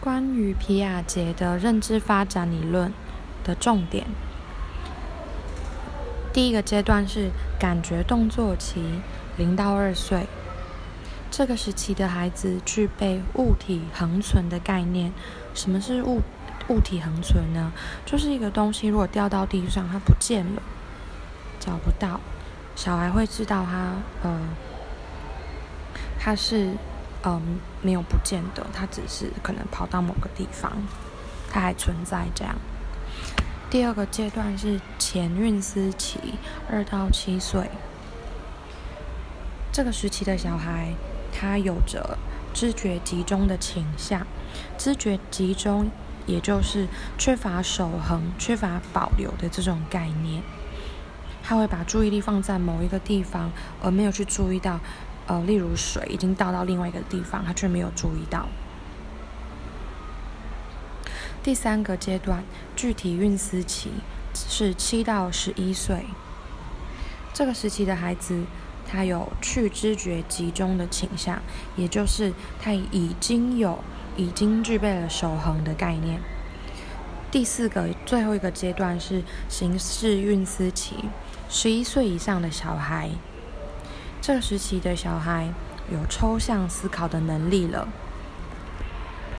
关于皮亚杰的认知发展理论的重点，第一个阶段是感觉动作期，零到二岁。这个时期的孩子具备物体恒存的概念。什么是物物体恒存呢？就是一个东西如果掉到地上，它不见了，找不到，小孩会知道它呃，它是嗯没有不见的，它只是可能跑到某个地方，它还存在这样。第二个阶段是前运思期，二到七岁。这个时期的小孩。他有着知觉集中的倾向，知觉集中也就是缺乏守恒、缺乏保留的这种概念。他会把注意力放在某一个地方，而没有去注意到，呃，例如水已经倒到另外一个地方，他却没有注意到。第三个阶段，具体运思期是七到十一岁，这个时期的孩子。他有去知觉集中的倾向，也就是他已经有已经具备了守恒的概念。第四个最后一个阶段是形式运思期，十一岁以上的小孩，这时期的小孩有抽象思考的能力了。